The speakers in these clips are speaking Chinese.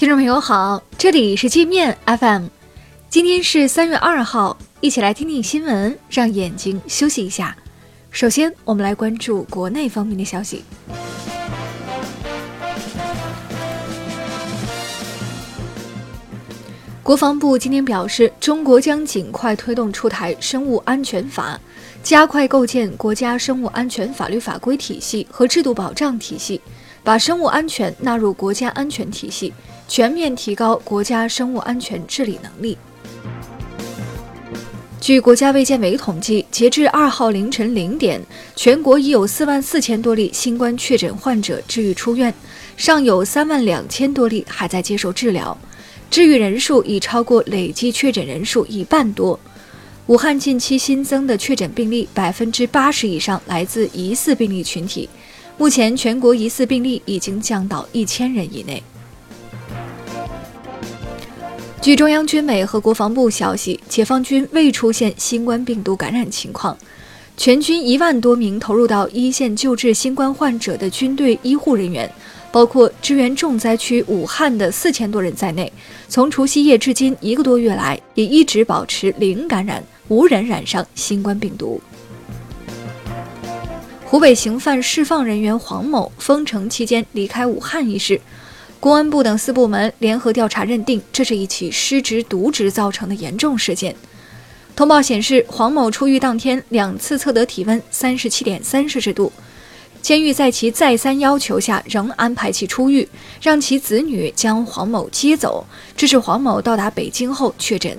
听众朋友好，这里是界面 FM，今天是三月二号，一起来听听新闻，让眼睛休息一下。首先，我们来关注国内方面的消息。国防部今天表示，中国将尽快推动出台生物安全法，加快构建国家生物安全法律法规体系和制度保障体系，把生物安全纳入国家安全体系。全面提高国家生物安全治理能力。据国家卫健委统计，截至二号凌晨零点，全国已有四万四千多例新冠确诊患者治愈出院，尚有三万两千多例还在接受治疗，治愈人数已超过累计确诊人数一半多。武汉近期新增的确诊病例百分之八十以上来自疑似病例群体，目前全国疑似病例已经降到一千人以内。据中央军委和国防部消息，解放军未出现新冠病毒感染情况。全军一万多名投入到一线救治新冠患者的军队医护人员，包括支援重灾区武汉的四千多人在内，从除夕夜至今一个多月来，也一直保持零感染，无人染上新冠病毒。湖北刑犯释放人员黄某封城期间离开武汉一事。公安部等四部门联合调查认定，这是一起失职渎职造成的严重事件。通报显示，黄某出狱当天两次测得体温三十七点三摄氏度，监狱在其再三要求下仍安排其出狱，让其子女将黄某接走，致使黄某到达北京后确诊。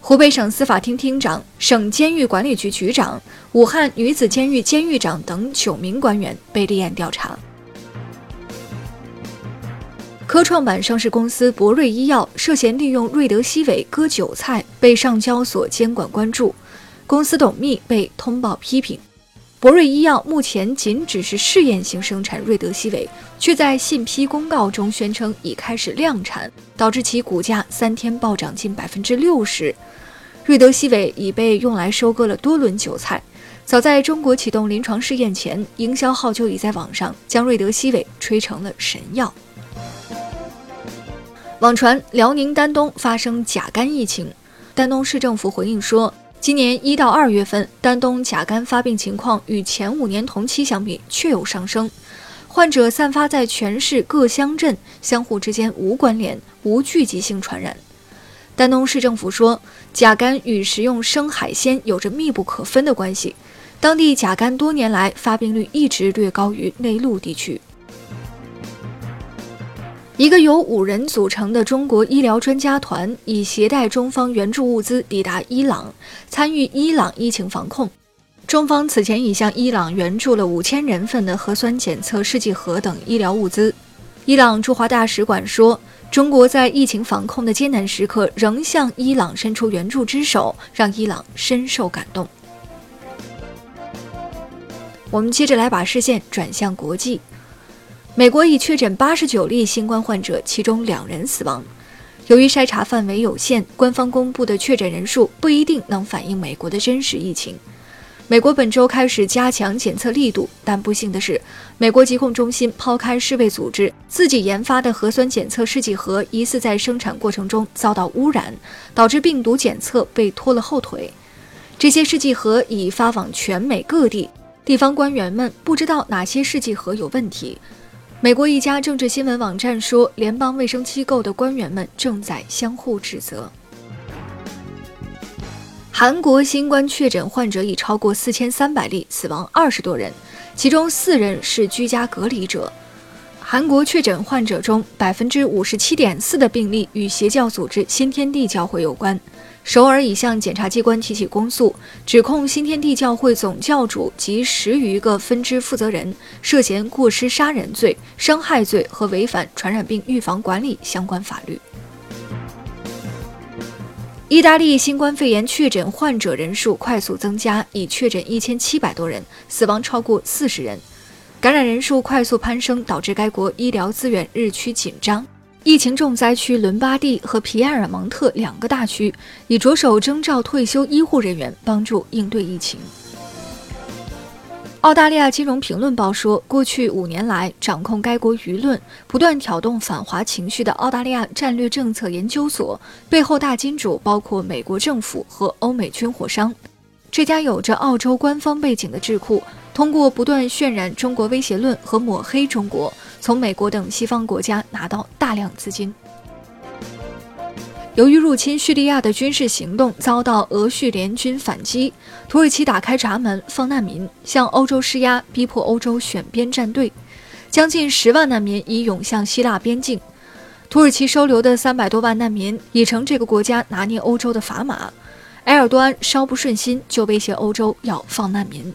湖北省司法厅厅长、省监狱管理局局长、武汉女子监狱监狱长等九名官员被立案调查。科创板上市公司博瑞医药涉嫌利用瑞德西韦割韭菜，被上交所监管关注，公司董秘被通报批评。博瑞医药目前仅只是试验性生产瑞德西韦，却在信批公告中宣称已开始量产，导致其股价三天暴涨近百分之六十。瑞德西韦已被用来收割了多轮韭菜，早在中国启动临床试验前，营销号就已在网上将瑞德西韦吹成了神药。网传辽宁丹东发生甲肝疫情，丹东市政府回应说，今年一到二月份，丹东甲肝发病情况与前五年同期相比确有上升，患者散发在全市各乡镇，相互之间无关联，无聚集性传染。丹东市政府说，甲肝与食用生海鲜有着密不可分的关系，当地甲肝多年来发病率一直略高于内陆地区。一个由五人组成的中国医疗专家团已携带中方援助物资抵达伊朗，参与伊朗疫情防控。中方此前已向伊朗援助了五千人份的核酸检测试剂盒等医疗物资。伊朗驻华大使馆说：“中国在疫情防控的艰难时刻仍向伊朗伸出援助之手，让伊朗深受感动。”我们接着来把视线转向国际。美国已确诊八十九例新冠患者，其中两人死亡。由于筛查范围有限，官方公布的确诊人数不一定能反映美国的真实疫情。美国本周开始加强检测力度，但不幸的是，美国疾控中心抛开世卫组织自己研发的核酸检测试剂盒疑似在生产过程中遭到污染，导致病毒检测被拖了后腿。这些试剂盒已发往全美各地，地方官员们不知道哪些试剂盒有问题。美国一家政治新闻网站说，联邦卫生机构的官员们正在相互指责。韩国新冠确诊患者已超过四千三百例，死亡二十多人，其中四人是居家隔离者。韩国确诊患者中，百分之五十七点四的病例与邪教组织新天地教会有关。首尔已向检察机关提起公诉，指控新天地教会总教主及十余个分支负责人涉嫌过失杀人罪、伤害罪和违反传染病预防管理相关法律。意大利新冠肺炎确诊患者人数快速增加，已确诊一千七百多人，死亡超过四十人，感染人数快速攀升，导致该国医疗资源日趋紧张。疫情重灾区伦巴第和皮埃尔蒙特两个大区已着手征召退休医护人员，帮助应对疫情。澳大利亚金融评论报说，过去五年来，掌控该国舆论、不断挑动反华情绪的澳大利亚战略政策研究所背后大金主包括美国政府和欧美军火商。这家有着澳洲官方背景的智库，通过不断渲染中国威胁论和抹黑中国，从美国等西方国家拿到大量资金。由于入侵叙利亚的军事行动遭到俄叙联军反击，土耳其打开闸门放难民，向欧洲施压，逼迫欧洲选边站队。将近十万难民已涌向希腊边境，土耳其收留的三百多万难民已成这个国家拿捏欧洲的砝码。埃尔多安稍不顺心，就威胁欧洲要放难民。